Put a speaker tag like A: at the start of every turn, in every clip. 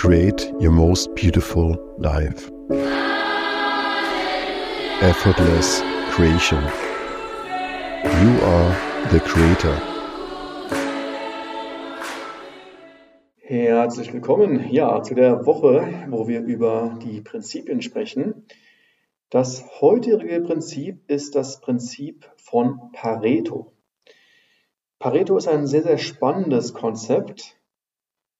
A: create your most beautiful life. Effortless creation. You are the creator.
B: Herzlich willkommen, ja, zu der Woche, wo wir über die Prinzipien sprechen. Das heutige Prinzip ist das Prinzip von Pareto. Pareto ist ein sehr, sehr spannendes Konzept,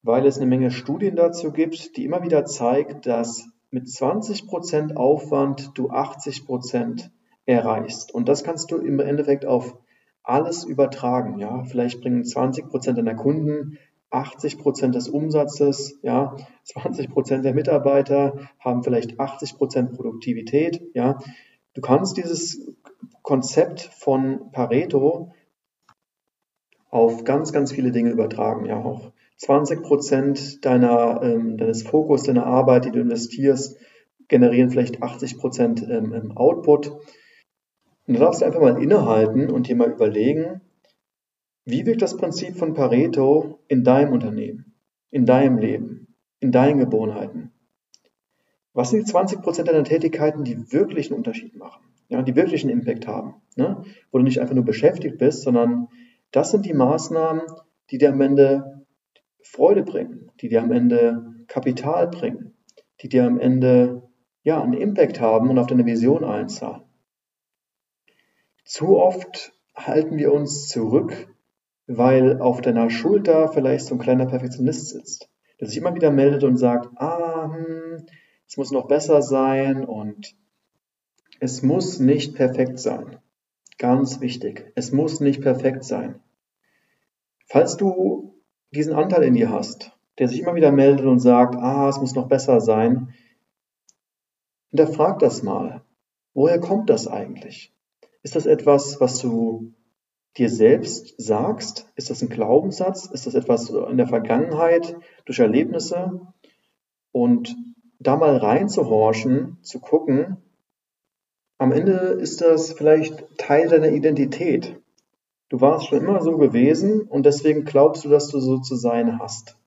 B: weil es eine Menge Studien dazu gibt, die immer wieder zeigt, dass mit 20% Aufwand du 80% erreichst. Und das kannst du im Endeffekt auf alles übertragen. Ja, vielleicht bringen 20% deiner Kunden 80% des Umsatzes, ja, 20% der Mitarbeiter haben vielleicht 80% Produktivität, ja. Du kannst dieses Konzept von Pareto auf ganz, ganz viele Dinge übertragen, ja auch 20 Prozent deiner, ähm, deines Fokus, deiner Arbeit, die du investierst, generieren vielleicht 80 Prozent ähm, Output. Und da darfst du einfach mal innehalten und dir mal überlegen, wie wirkt das Prinzip von Pareto in deinem Unternehmen, in deinem Leben, in deinen Gewohnheiten? Was sind die 20 Prozent deiner Tätigkeiten, die wirklich einen Unterschied machen, ja, die wirklich einen Impact haben, ne? wo du nicht einfach nur beschäftigt bist, sondern das sind die Maßnahmen, die dir am Ende Freude bringen, die dir am Ende Kapital bringen, die dir am Ende ja einen Impact haben und auf deine Vision einzahlen. Zu oft halten wir uns zurück, weil auf deiner Schulter vielleicht so ein kleiner Perfektionist sitzt, der sich immer wieder meldet und sagt, ah, hm, es muss noch besser sein und es muss nicht perfekt sein. Ganz wichtig, es muss nicht perfekt sein. Falls du diesen Anteil in dir hast, der sich immer wieder meldet und sagt, ah, es muss noch besser sein, hinterfrag das mal. Woher kommt das eigentlich? Ist das etwas, was du dir selbst sagst? Ist das ein Glaubenssatz? Ist das etwas in der Vergangenheit durch Erlebnisse? Und da mal reinzuhorchen, zu gucken, am Ende ist das vielleicht Teil deiner Identität. Du warst schon immer so gewesen und deswegen glaubst du, dass du so zu sein hast.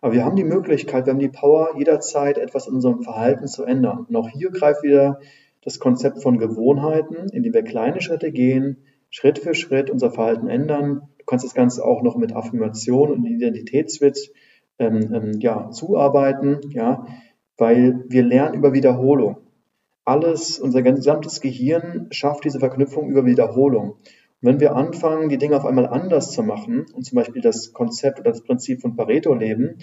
B: Aber wir haben die Möglichkeit, wir haben die Power, jederzeit etwas in unserem Verhalten zu ändern. Und auch hier greift wieder das Konzept von Gewohnheiten, indem wir kleine Schritte gehen, Schritt für Schritt unser Verhalten ändern. Du kannst das Ganze auch noch mit Affirmation und Identitätsswitch ähm, ähm, ja, zuarbeiten, ja, weil wir lernen über Wiederholung. Alles, unser gesamtes Gehirn schafft diese Verknüpfung über Wiederholung wenn wir anfangen, die Dinge auf einmal anders zu machen und zum Beispiel das Konzept oder das Prinzip von Pareto leben,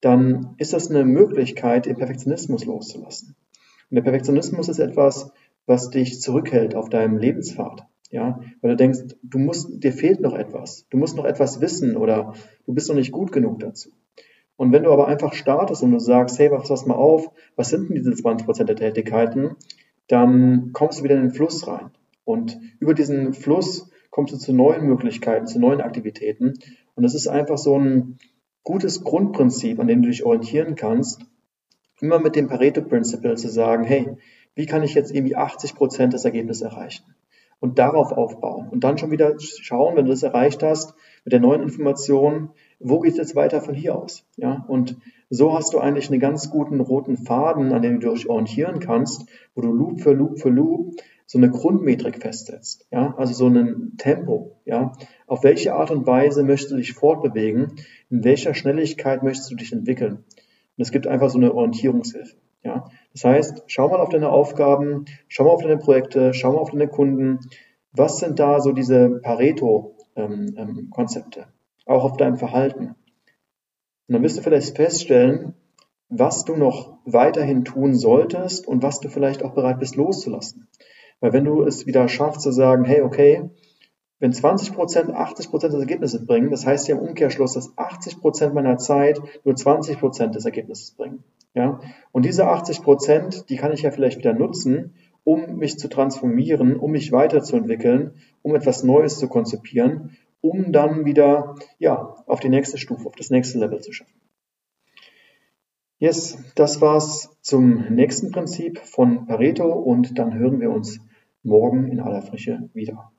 B: dann ist das eine Möglichkeit, den Perfektionismus loszulassen. Und der Perfektionismus ist etwas, was dich zurückhält auf deinem Lebenspfad. Ja, weil du denkst, du musst, dir fehlt noch etwas. Du musst noch etwas wissen oder du bist noch nicht gut genug dazu. Und wenn du aber einfach startest und du sagst, hey, pass mal auf, was sind denn diese 20% der Tätigkeiten, dann kommst du wieder in den Fluss rein. Und über diesen Fluss kommst du zu neuen Möglichkeiten, zu neuen Aktivitäten. Und das ist einfach so ein gutes Grundprinzip, an dem du dich orientieren kannst, immer mit dem Pareto Principle zu sagen, hey, wie kann ich jetzt irgendwie 80 Prozent des Ergebnisses erreichen? Und darauf aufbauen. Und dann schon wieder schauen, wenn du das erreicht hast, mit der neuen Information, wo geht es jetzt weiter von hier aus? Ja, und so hast du eigentlich einen ganz guten roten Faden, an dem du dich orientieren kannst, wo du Loop für Loop für Loop so eine Grundmetrik festsetzt, ja, also so ein Tempo, ja, auf welche Art und Weise möchtest du dich fortbewegen, in welcher Schnelligkeit möchtest du dich entwickeln. Und es gibt einfach so eine Orientierungshilfe, ja. Das heißt, schau mal auf deine Aufgaben, schau mal auf deine Projekte, schau mal auf deine Kunden, was sind da so diese Pareto-Konzepte, auch auf deinem Verhalten. Und dann wirst du vielleicht feststellen, was du noch weiterhin tun solltest und was du vielleicht auch bereit bist loszulassen. Weil wenn du es wieder schaffst zu sagen, hey, okay, wenn 20 Prozent 80 Prozent des Ergebnisses bringen, das heißt ja im Umkehrschluss, dass 80 Prozent meiner Zeit nur 20 Prozent des Ergebnisses bringen. Ja? Und diese 80 Prozent, die kann ich ja vielleicht wieder nutzen, um mich zu transformieren, um mich weiterzuentwickeln, um etwas Neues zu konzipieren, um dann wieder, ja, auf die nächste Stufe, auf das nächste Level zu schaffen. Yes, das war's zum nächsten Prinzip von Pareto und dann hören wir uns morgen in aller Frische wieder.